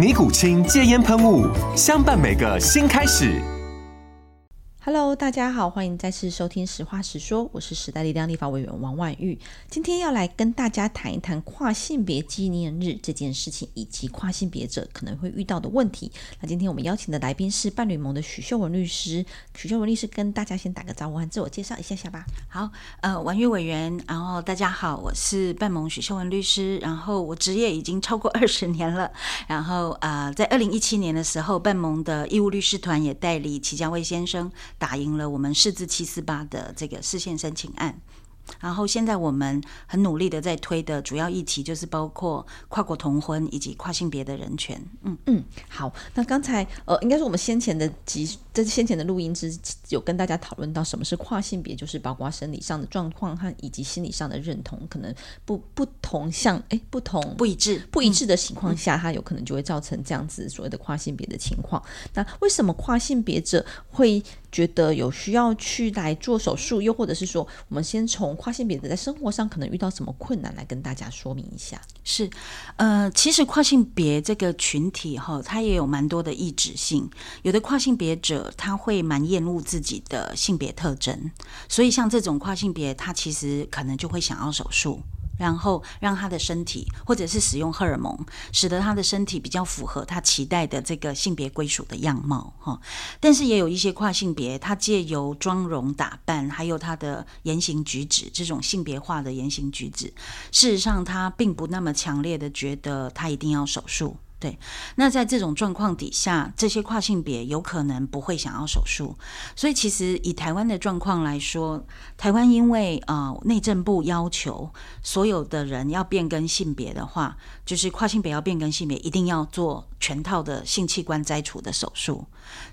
尼古清戒烟喷雾，相伴每个新开始。Hello，大家好，欢迎再次收听《实话实说》，我是时代力量立法委员王婉玉。今天要来跟大家谈一谈跨性别纪念日这件事情，以及跨性别者可能会遇到的问题。那今天我们邀请的来宾是伴侣盟的许秀文律师。许秀文律师跟大家先打个招呼，自我介绍一下下吧。好，呃，婉玉委员，然后大家好，我是伴盟许秀文律师，然后我职业已经超过 二十年了，然后呃，在二零一七年的时候，伴盟的义务律师团也代理齐家卫先生。打赢了我们四字七四八的这个视线申请案，然后现在我们很努力的在推的主要议题就是包括跨国同婚以及跨性别的人权。嗯嗯，好，那刚才呃，应该是我们先前的集。在先前的录音之有跟大家讨论到什么是跨性别，就是包括生理上的状况和以及心理上的认同，可能不不同像哎不同不一致不一致的情况下，它有可能就会造成这样子所谓的跨性别的情况。那为什么跨性别者会觉得有需要去来做手术？又或者是说，我们先从跨性别的在生活上可能遇到什么困难来跟大家说明一下？是，呃，其实跨性别这个群体哈，它也有蛮多的异质性，有的跨性别者。他会蛮厌恶自己的性别特征，所以像这种跨性别，他其实可能就会想要手术，然后让他的身体或者是使用荷尔蒙，使得他的身体比较符合他期待的这个性别归属的样貌哈。但是也有一些跨性别，他借由妆容打扮，还有他的言行举止，这种性别化的言行举止，事实上他并不那么强烈的觉得他一定要手术。对，那在这种状况底下，这些跨性别有可能不会想要手术，所以其实以台湾的状况来说，台湾因为呃内政部要求所有的人要变更性别的话，就是跨性别要变更性别，一定要做全套的性器官摘除的手术。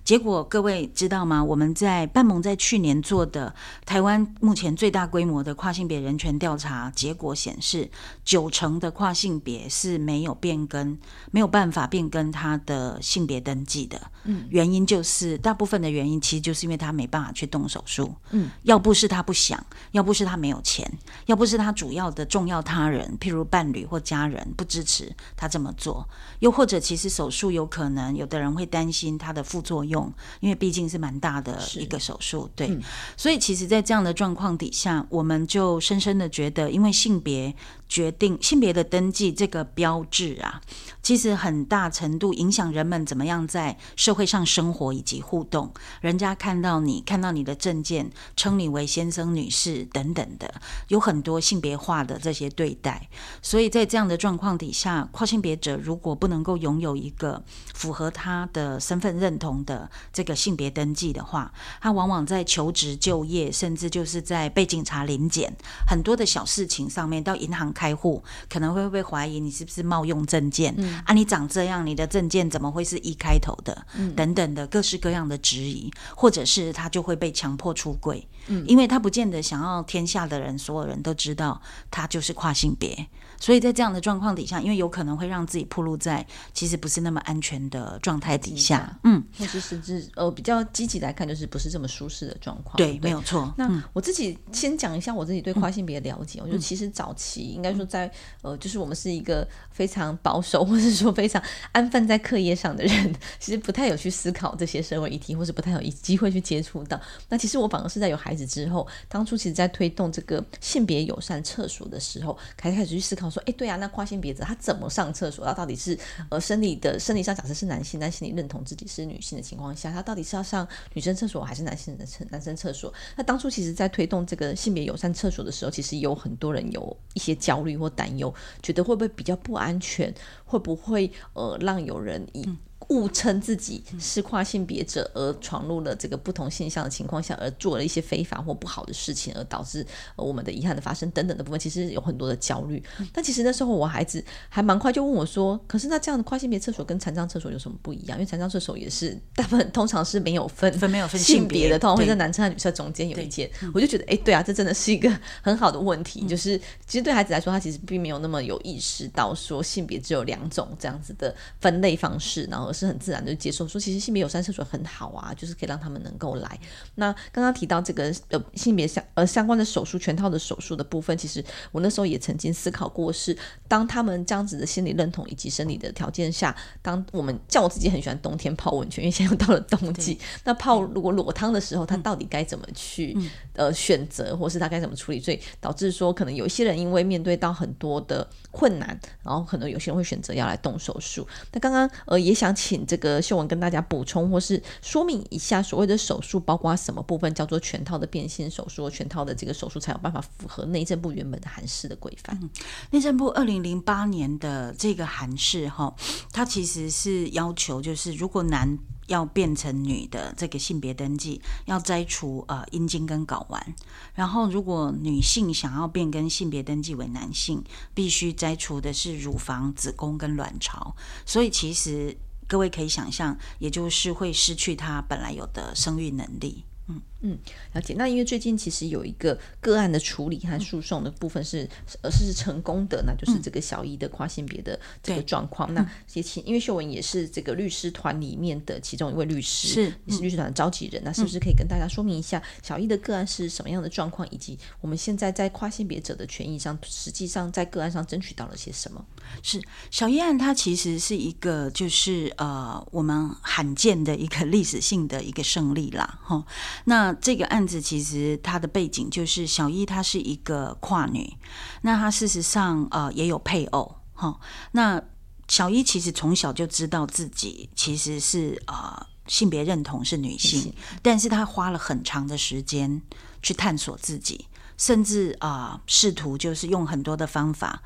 结果各位知道吗？我们在半盟在去年做的台湾目前最大规模的跨性别人权调查结果显示，九成的跨性别是没有变更，没有办法变更他的性别登记的。嗯，原因就是大部分的原因其实就是因为他没办法去动手术。嗯，要不是他不想，要不是他没有钱，要不是他主要的重要他人，譬如伴侣或家人不支持他这么做，又或者其实手术有可能有的人会担心他的副作用，因为毕竟是蛮大的一个手术，对，嗯、所以其实，在这样的状况底下，我们就深深的觉得，因为性别。决定性别的登记这个标志啊，其实很大程度影响人们怎么样在社会上生活以及互动。人家看到你，看到你的证件，称你为先生、女士等等的，有很多性别化的这些对待。所以在这样的状况底下，跨性别者如果不能够拥有一个符合他的身份认同的这个性别登记的话，他往往在求职、就业，甚至就是在被警察临检很多的小事情上面，到银行。开户可能会被怀疑你是不是冒用证件？嗯、啊，你长这样，你的证件怎么会是一开头的？嗯、等等的各式各样的质疑，或者是他就会被强迫出柜，嗯、因为他不见得想要天下的人所有人都知道他就是跨性别。所以在这样的状况底下，因为有可能会让自己暴露在其实不是那么安全的状态底下，嗯，或者是是呃比较积极来看，就是不是这么舒适的状况。对，没有错。那我自己先讲一下我自己对跨性别的了解，嗯、我觉得其实早期应该。说在呃，就是我们是一个非常保守，或是说非常安分在课业上的人，其实不太有去思考这些社会议题，或是不太有机会去接触到。那其实我反而是在有孩子之后，当初其实在推动这个性别友善厕所的时候，开始开始去思考说，哎，对啊，那跨性别者他怎么上厕所？他到底是呃生理的生理上假设是男性，但心理认同自己是女性的情况下，他到底是要上女生厕所还是男性的厕男生厕所？那当初其实在推动这个性别友善厕所的时候，其实有很多人有一些焦虑或担忧，觉得会不会比较不安全，会不会呃让有人以。嗯误称自己是跨性别者而闯入了这个不同现象的情况下，而做了一些非法或不好的事情，而导致我们的遗憾的发生等等的部分，其实有很多的焦虑。但其实那时候我孩子还蛮快就问我说：“可是那这样的跨性别厕所跟残障厕所有什么不一样？因为残障厕所也是大部分通常是没有分分没有分性别的，通常会在男厕和女厕中间有一间。我就觉得，哎，对啊，这真的是一个很好的问题。就是其实对孩子来说，他其实并没有那么有意识到说性别只有两种这样子的分类方式，然后是很自然的接受说，其实性别友善厕所很好啊，就是可以让他们能够来。那刚刚提到这个呃性别相呃相关的手术全套的手术的部分，其实我那时候也曾经思考过是，是当他们这样子的心理认同以及生理的条件下，当我们像我自己很喜欢冬天泡温泉，因为现在又到了冬季，那泡如果裸汤的时候，他到底该怎么去、嗯、呃选择，或是他该怎么处理？所以导致说，可能有一些人因为面对到很多的困难，然后可能有些人会选择要来动手术。那刚刚呃也想请请这个。秀文跟大家补充或是说明一下，所谓的手术包括什么部分，叫做全套的变性手术，全套的这个手术才有办法符合内政部原本的函释的规范。嗯，内政部二零零八年的这个函释哈，它其实是要求，就是如果男要变成女的这个性别登记，要摘除呃阴茎跟睾丸，然后如果女性想要变更性别登记为男性，必须摘除的是乳房、子宫跟卵巢。所以其实。各位可以想象，也就是会失去他本来有的生育能力。嗯嗯，了解。那因为最近其实有一个个案的处理和诉讼的部分是呃是成功的，那就是这个小一的跨性别的这个状况。嗯、那也请，因为秀文也是这个律师团里面的其中一位律师，是也是律师团的召集人。那是不是可以跟大家说明一下小一的个案是什么样的状况，以及我们现在在跨性别者的权益上，实际上在个案上争取到了些什么？是小一案，它其实是一个就是呃我们罕见的一个历史性的一个胜利啦，哈。那这个案子其实它的背景就是小一她是一个跨女，那她事实上呃也有配偶，哈。那小一其实从小就知道自己其实是呃性别认同是女性，但是她花了很长的时间去探索自己，甚至啊、呃、试图就是用很多的方法。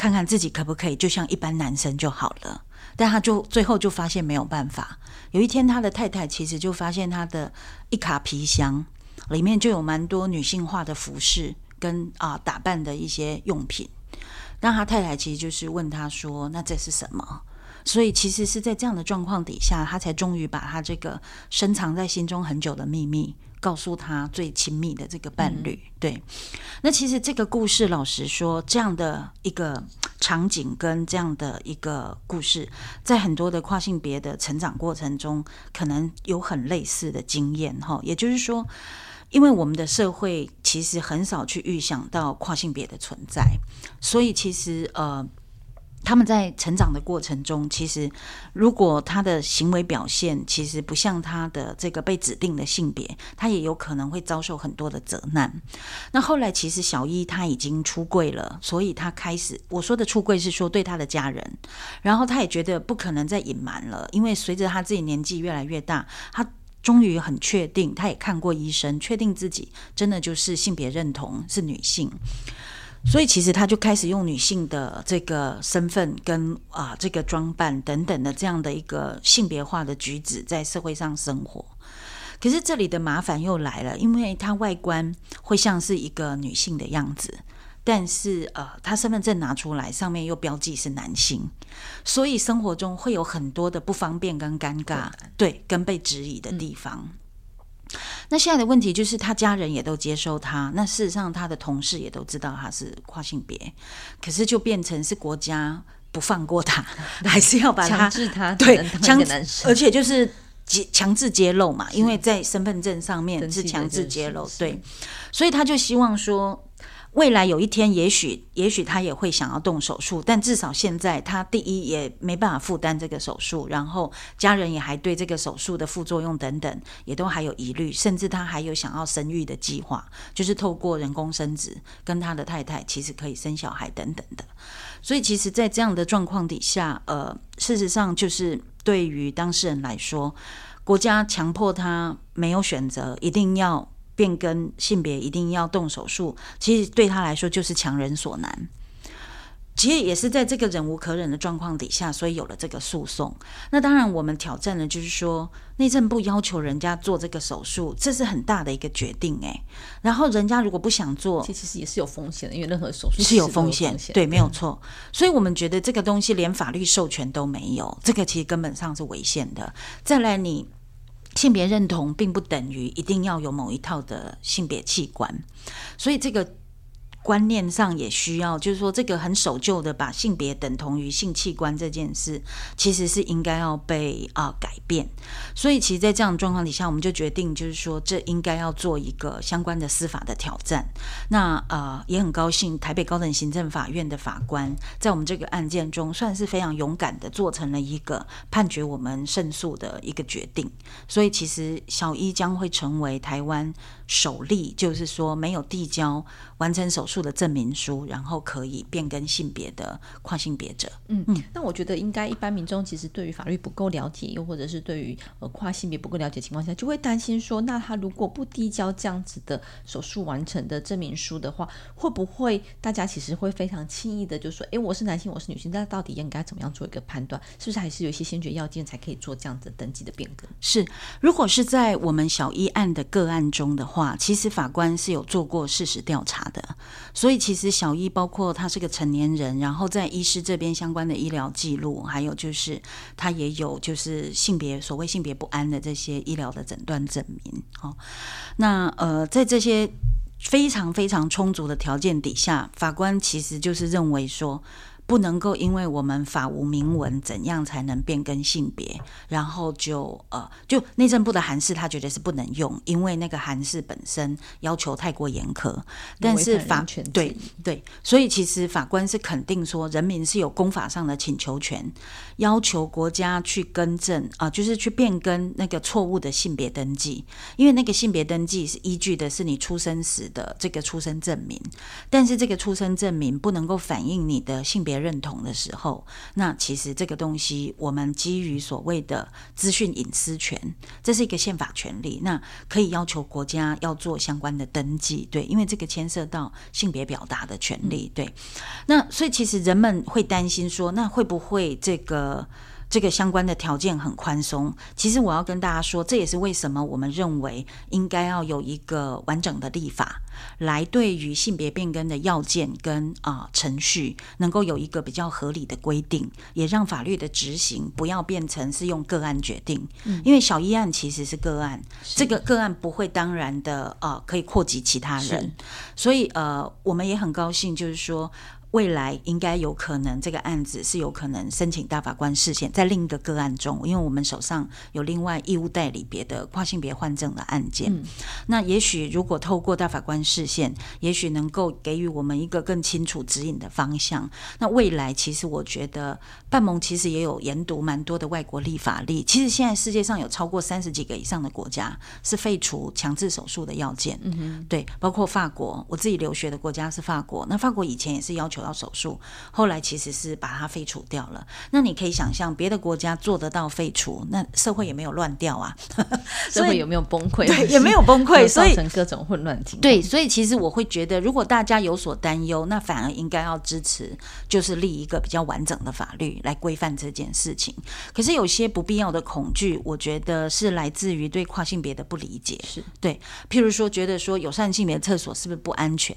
看看自己可不可以就像一般男生就好了，但他就最后就发现没有办法。有一天，他的太太其实就发现他的一卡皮箱里面就有蛮多女性化的服饰跟啊打扮的一些用品。那他太太其实就是问他说：“那这是什么？”所以其实是在这样的状况底下，他才终于把他这个深藏在心中很久的秘密。告诉他最亲密的这个伴侣，嗯、对。那其实这个故事，老实说，这样的一个场景跟这样的一个故事，在很多的跨性别的成长过程中，可能有很类似的经验哈。也就是说，因为我们的社会其实很少去预想到跨性别的存在，所以其实呃。他们在成长的过程中，其实如果他的行为表现其实不像他的这个被指定的性别，他也有可能会遭受很多的责难。那后来其实小一他已经出柜了，所以他开始，我说的出柜是说对他的家人，然后他也觉得不可能再隐瞒了，因为随着他自己年纪越来越大，他终于很确定，他也看过医生，确定自己真的就是性别认同是女性。所以其实他就开始用女性的这个身份跟啊这个装扮等等的这样的一个性别化的举止在社会上生活。可是这里的麻烦又来了，因为他外观会像是一个女性的样子，但是呃他身份证拿出来上面又标记是男性，所以生活中会有很多的不方便跟尴尬，对，跟被质疑的地方。嗯那现在的问题就是，他家人也都接收他。那事实上，他的同事也都知道他是跨性别，可是就变成是国家不放过他，还是要把他强制他对强制，而且就是强制揭露嘛，因为在身份证上面是强制揭露，对，所以他就希望说，未来有一天，也许也许他也会想要动手术，但至少现在他第一也没办法负担这个手术，然后家人也还对这个手术的副作用等等也都还有疑虑，甚至他还有想要生育的计划，就是透过人工生殖跟他的太太其实可以生小孩等等的。所以其实，在这样的状况底下，呃，事实上就是对于当事人来说，国家强迫他没有选择，一定要。变更性别一定要动手术，其实对他来说就是强人所难。其实也是在这个忍无可忍的状况底下，所以有了这个诉讼。那当然，我们挑战的就是说，内政部要求人家做这个手术，这是很大的一个决定哎。然后人家如果不想做，其实也是有风险的，因为任何手术是有风险，对，没有错。所以我们觉得这个东西连法律授权都没有，这个其实根本上是违宪的。再来你。性别认同并不等于一定要有某一套的性别器官，所以这个。观念上也需要，就是说，这个很守旧的把性别等同于性器官这件事，其实是应该要被啊、改变。所以，其实，在这样的状况底下，我们就决定，就是说，这应该要做一个相关的司法的挑战。那呃，也很高兴，台北高等行政法院的法官在我们这个案件中，算是非常勇敢的做成了一个判决我们胜诉的一个决定。所以，其实小一将会成为台湾首例，就是说没有递交完成手术的证明书，然后可以变更性别的跨性别者。嗯嗯，那我觉得应该一般民众其实对于法律不够了解，又或者是对于呃跨性别不够了解情况下，就会担心说，那他如果不递交这样子的手术完成的证明书的话，会不会大家其实会非常轻易的就说，哎，我是男性，我是女性，那到底应该怎么样做一个判断？是不是还是有一些先决要件才可以做这样子登记的变更？是，如果是在我们小一案的个案中的话。其实法官是有做过事实调查的，所以其实小一包括他是个成年人，然后在医师这边相关的医疗记录，还有就是他也有就是性别所谓性别不安的这些医疗的诊断证明。哦，那呃在这些非常非常充足的条件底下，法官其实就是认为说。不能够因为我们法无明文，怎样才能变更性别，然后就呃，就内政部的函释，他觉得是不能用，因为那个函释本身要求太过严苛。但是法对对，所以其实法官是肯定说，人民是有公法上的请求权，要求国家去更正啊、呃，就是去变更那个错误的性别登记，因为那个性别登记是依据的是你出生时的这个出生证明，但是这个出生证明不能够反映你的性别。认同的时候，那其实这个东西，我们基于所谓的资讯隐私权，这是一个宪法权利，那可以要求国家要做相关的登记，对，因为这个牵涉到性别表达的权利，对。那所以其实人们会担心说，那会不会这个？这个相关的条件很宽松，其实我要跟大家说，这也是为什么我们认为应该要有一个完整的立法，来对于性别变更的要件跟啊、呃、程序，能够有一个比较合理的规定，也让法律的执行不要变成是用个案决定，嗯、因为小一案其实是个案，这个个案不会当然的啊、呃、可以扩及其他人，所以呃我们也很高兴，就是说。未来应该有可能，这个案子是有可能申请大法官释宪，在另一个个案中，因为我们手上有另外义务代理别的跨性别换证的案件。嗯、那也许如果透过大法官释宪，也许能够给予我们一个更清楚指引的方向。那未来其实我觉得，半盟其实也有研读蛮多的外国立法例。其实现在世界上有超过三十几个以上的国家是废除强制手术的要件。嗯，对，包括法国，我自己留学的国家是法国。那法国以前也是要求。要手术，后来其实是把它废除掉了。那你可以想象，别的国家做得到废除，那社会也没有乱掉啊，社会有没有崩溃？对，也没有崩溃，所以造成各种混乱情况。对，所以其实我会觉得，如果大家有所担忧，那反而应该要支持，就是立一个比较完整的法律来规范这件事情。可是有些不必要的恐惧，我觉得是来自于对跨性别的不理解。是对，譬如说，觉得说友善性别厕所是不是不安全？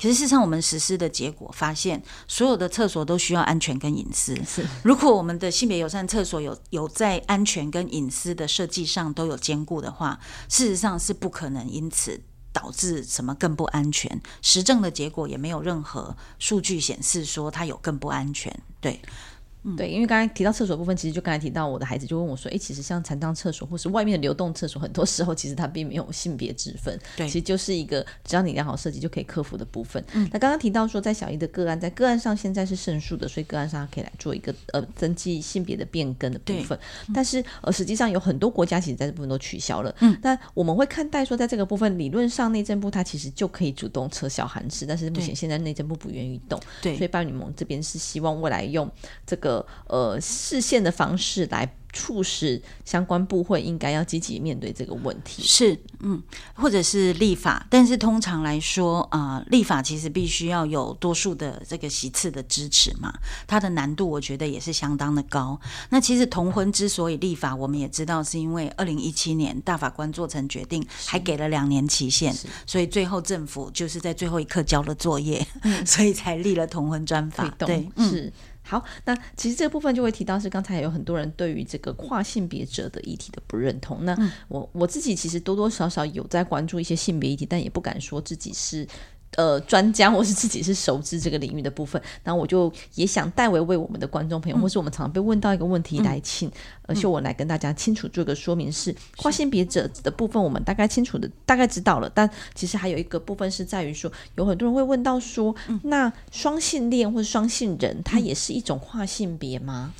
可是事实上，我们实施的结果发现。所有的厕所都需要安全跟隐私。是，如果我们的性别友善厕所有有在安全跟隐私的设计上都有兼顾的话，事实上是不可能因此导致什么更不安全。实证的结果也没有任何数据显示说它有更不安全。对。嗯，对，因为刚才提到厕所部分，其实就刚才提到我的孩子就问我说，哎，其实像残障厕所或是外面的流动厕所，很多时候其实它并没有性别之分，对，其实就是一个只要你良好设计就可以克服的部分。嗯，那刚刚提到说，在小一的个案，在个案上现在是胜诉的，所以个案上可以来做一个呃登记性别的变更的部分。但是呃，实际上有很多国家其实在这部分都取消了。嗯，那我们会看待说，在这个部分理论上内政部它其实就可以主动撤销函释，但是目前现在内政部不愿意动。对，所以伴侣盟这边是希望未来用这个呃视线的方式来。促使相关部会应该要积极面对这个问题，是嗯，或者是立法，但是通常来说啊、呃，立法其实必须要有多数的这个席次的支持嘛，它的难度我觉得也是相当的高。那其实同婚之所以立法，我们也知道是因为二零一七年大法官做成决定，还给了两年期限，所以最后政府就是在最后一刻交了作业，嗯、所以才立了同婚专法。对，是。嗯好，那其实这个部分就会提到是刚才有很多人对于这个跨性别者的议题的不认同。那我我自己其实多多少少有在关注一些性别议题，但也不敢说自己是。呃，专家或是自己是熟知这个领域的部分，然后我就也想代为为我们的观众朋友，嗯、或是我们常常被问到一个问题来请，而且我来跟大家清楚做个说明是，是跨性别者的部分，我们大概清楚的大概知道了，但其实还有一个部分是在于说，有很多人会问到说，嗯、那双性恋或者双性人，它也是一种跨性别吗？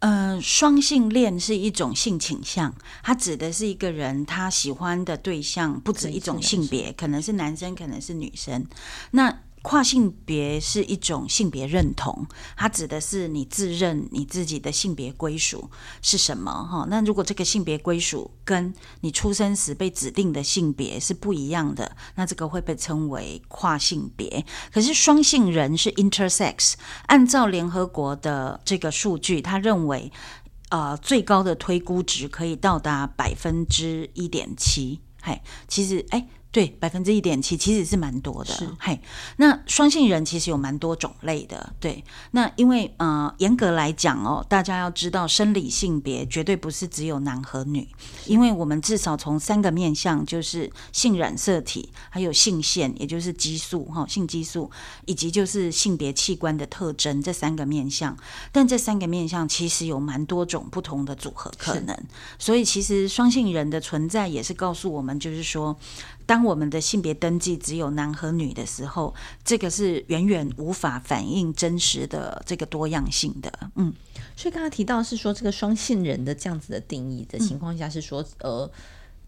呃，双性恋是一种性倾向，它指的是一个人他喜欢的对象不止一种性别，可能是男生，可能是女生。那跨性别是一种性别认同，它指的是你自认你自己的性别归属是什么哈？那如果这个性别归属跟你出生时被指定的性别是不一样的，那这个会被称为跨性别。可是双性人是 intersex，按照联合国的这个数据，他认为呃最高的推估值可以到达百分之一点七。嘿，其实哎。对，百分之一点七其实是蛮多的。是，嘿，那双性人其实有蛮多种类的。对，那因为呃，严格来讲哦，大家要知道，生理性别绝对不是只有男和女，因为我们至少从三个面向，就是性染色体，还有性腺，也就是激素哈，性激素，以及就是性别器官的特征这三个面向。但这三个面向其实有蛮多种不同的组合可能，所以其实双性人的存在也是告诉我们，就是说。当我们的性别登记只有男和女的时候，这个是远远无法反映真实的这个多样性的。嗯，所以刚刚提到是说这个双性人的这样子的定义的情况下，是说、呃。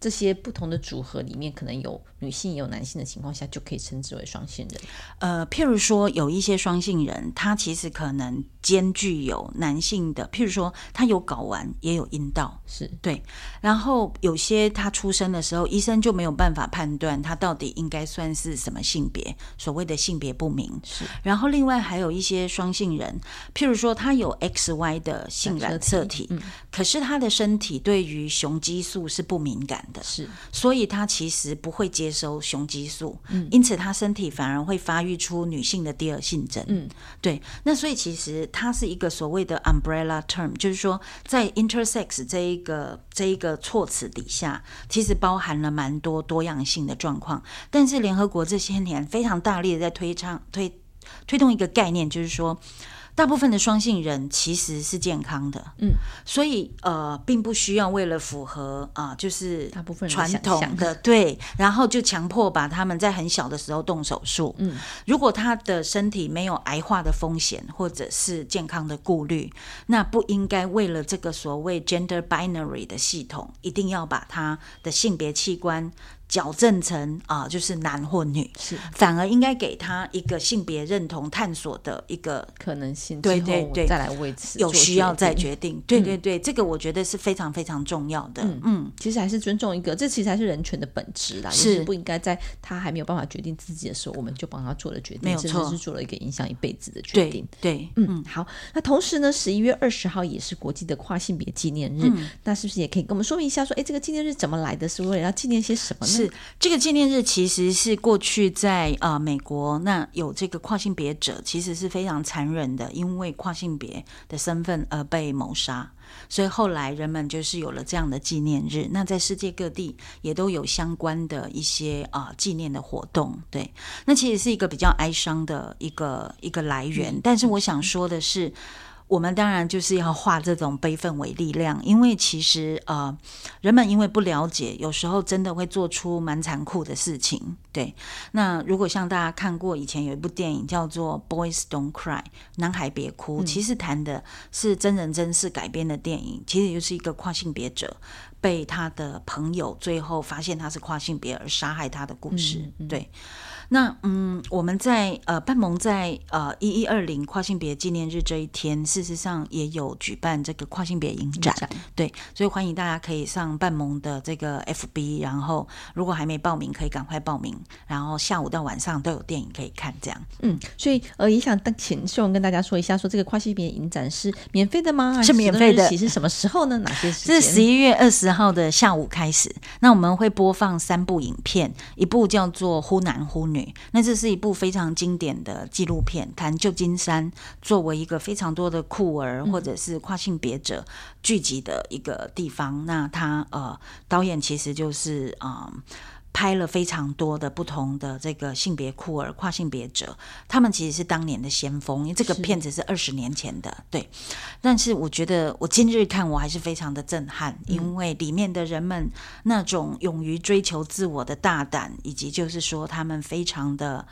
这些不同的组合里面，可能有女性也有男性的情况下，就可以称之为双性人。呃，譬如说有一些双性人，他其实可能兼具有男性的，譬如说他有睾丸也有阴道，是对。然后有些他出生的时候，医生就没有办法判断他到底应该算是什么性别，所谓的性别不明。是。然后另外还有一些双性人，譬如说他有 XY 的性染色体，嗯，可是他的身体对于雄激素是不敏感的。是，所以他其实不会接收雄激素，嗯，因此他身体反而会发育出女性的第二性征，嗯，对。那所以其实它是一个所谓的 umbrella term，就是说在 intersex 这一个这一个措辞底下，其实包含了蛮多多样性的状况。但是联合国这些年非常大力的在推倡推推动一个概念，就是说。大部分的双性人其实是健康的，嗯，所以呃，并不需要为了符合啊、呃，就是大部分传统的。对，然后就强迫把他们在很小的时候动手术，嗯，如果他的身体没有癌化的风险或者是健康的顾虑，那不应该为了这个所谓 gender binary 的系统，一定要把他的性别器官。矫正成啊、呃，就是男或女，是反而应该给他一个性别认同探索的一个可能性。对对对，再来为此有需要再决定。对对对，这个我觉得是非常非常重要的。嗯嗯，其实还是尊重一个，这其实还是人权的本质啦。是、就是、不应该在他还没有办法决定自己的时候，我们就帮他做了决定，没有错，甚至是做了一个影响一辈子的决定。对，对嗯，嗯好。那同时呢，十一月二十号也是国际的跨性别纪念日、嗯，那是不是也可以跟我们说明一下说，说哎，这个纪念日怎么来的？是为了要纪念些什么呢？是这个纪念。日其实是过去在呃美国，那有这个跨性别者，其实是非常残忍的，因为跨性别的身份而被谋杀，所以后来人们就是有了这样的纪念日。那在世界各地也都有相关的一些啊、呃、纪念的活动。对，那其实是一个比较哀伤的一个一个来源。但是我想说的是。我们当然就是要化这种悲愤为力量，因为其实呃，人们因为不了解，有时候真的会做出蛮残酷的事情。对，那如果像大家看过以前有一部电影叫做《Boys Don't Cry》，男孩别哭，其实谈的是真人真事改编的电影，其实就是一个跨性别者被他的朋友最后发现他是跨性别而杀害他的故事。嗯嗯、对。那嗯，我们在呃半盟在呃一一二零跨性别纪念日这一天，事实上也有举办这个跨性别影展，展对，所以欢迎大家可以上半盟的这个 FB，然后如果还没报名，可以赶快报名，然后下午到晚上都有电影可以看，这样。嗯，所以呃也想请秀文跟大家说一下，说这个跨性别影展是免费的吗？是免费的。是什么时候呢？哪些时间？是十一月二十号的下午开始。那我们会播放三部影片，一部叫做《忽男忽女》。那这是一部非常经典的纪录片，谈旧金山作为一个非常多的酷儿或者是跨性别者聚集的一个地方。嗯、那他呃，导演其实就是啊。呃拍了非常多的不同的这个性别酷儿、跨性别者，他们其实是当年的先锋，因为这个片子是二十年前的，对。但是我觉得我今日看我还是非常的震撼，因为里面的人们那种勇于追求自我的大胆，以及就是说他们非常的，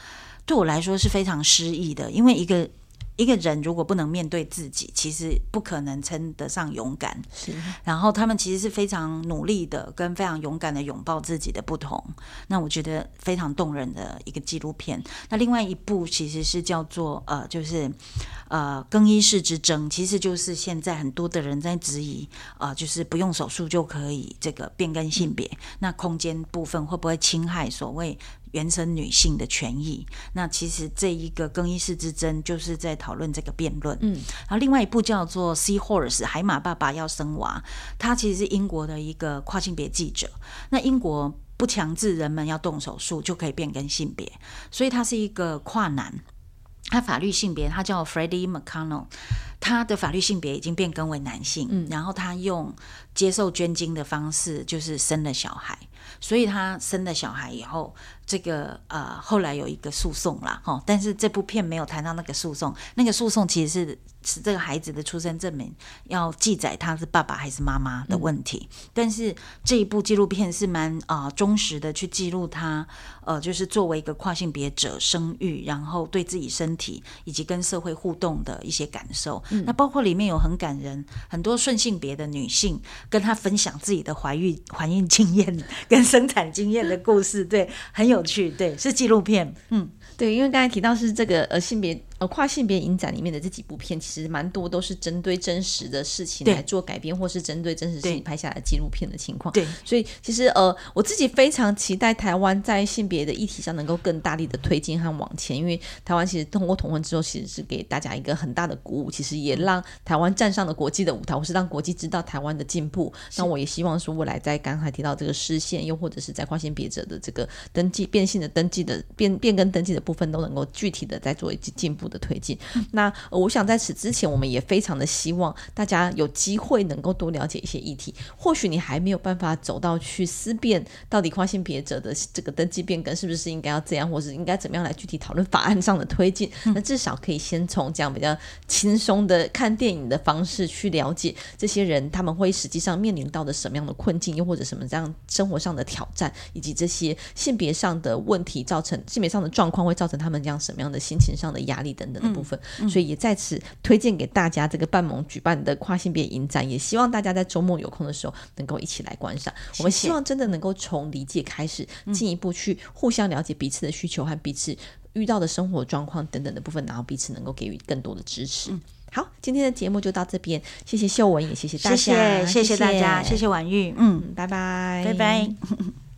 对我来说是非常诗意的，因为一个。一个人如果不能面对自己，其实不可能称得上勇敢。是，然后他们其实是非常努力的，跟非常勇敢的拥抱自己的不同。那我觉得非常动人的一个纪录片。那另外一部其实是叫做呃，就是呃更衣室之争，其实就是现在很多的人在质疑，呃，就是不用手术就可以这个变更性别，嗯、那空间部分会不会侵害所谓？原生女性的权益，那其实这一个更衣室之争就是在讨论这个辩论。嗯，然后另外一部叫做《Seahorse》海马爸爸要生娃，他其实是英国的一个跨性别记者。那英国不强制人们要动手术就可以变更性别，所以他是一个跨男。他法律性别他叫 Freddie McConnell，他的法律性别已经变更为男性。嗯，然后他用接受捐精的方式就是生了小孩，所以他生了小孩以后。这个呃，后来有一个诉讼啦，哈，但是这部片没有谈到那个诉讼。那个诉讼其实是是这个孩子的出生证明要记载他是爸爸还是妈妈的问题。嗯、但是这一部纪录片是蛮啊、呃、忠实的去记录他呃，就是作为一个跨性别者生育，然后对自己身体以及跟社会互动的一些感受。嗯、那包括里面有很感人，很多顺性别的女性跟他分享自己的怀孕怀孕经验跟生产经验的故事，对，很有。去对，是纪录片，嗯，对，因为刚才提到是这个呃性别。呃，跨性别影展里面的这几部片，其实蛮多都是针对真实的事情来做改编，或是针对真实事情拍下来纪录片的情况。对，所以其实呃，我自己非常期待台湾在性别的议题上能够更大力的推进和往前，因为台湾其实通过同婚之后，其实是给大家一个很大的鼓舞，其实也让台湾站上了国际的舞台，或是让国际知道台湾的进步。那我也希望说，未来在刚才提到这个视线，又或者是在跨性别者的这个登记变性的登记的变变更登记的部分，都能够具体的在做一些进步的推进。那我想在此之前，我们也非常的希望大家有机会能够多了解一些议题。或许你还没有办法走到去思辨到底跨性别者的这个登记变更是不是应该要这样，或是应该怎么样来具体讨论法案上的推进。那至少可以先从这样比较轻松的看电影的方式去了解这些人他们会实际上面临到的什么样的困境，又或者什么这样生活上的挑战，以及这些性别上的问题造成性别上的状况会造成他们这样什么样的心情上的压力等等的部分。所以也在此推荐给大家这个半盟举办的跨性别影展，也希望大家在周末有空的时候能够一起来观赏。谢谢。我们希望真的能够从理解开始，进一步去互相了解彼此的需求和彼此遇到的生活状况等等的部分，然后彼此能够给予更多的支持。嗯、好，今天的节目就到这边，谢谢秀文，也谢谢大家，谢谢，谢谢大家，谢谢婉玉，嗯，拜拜，拜拜。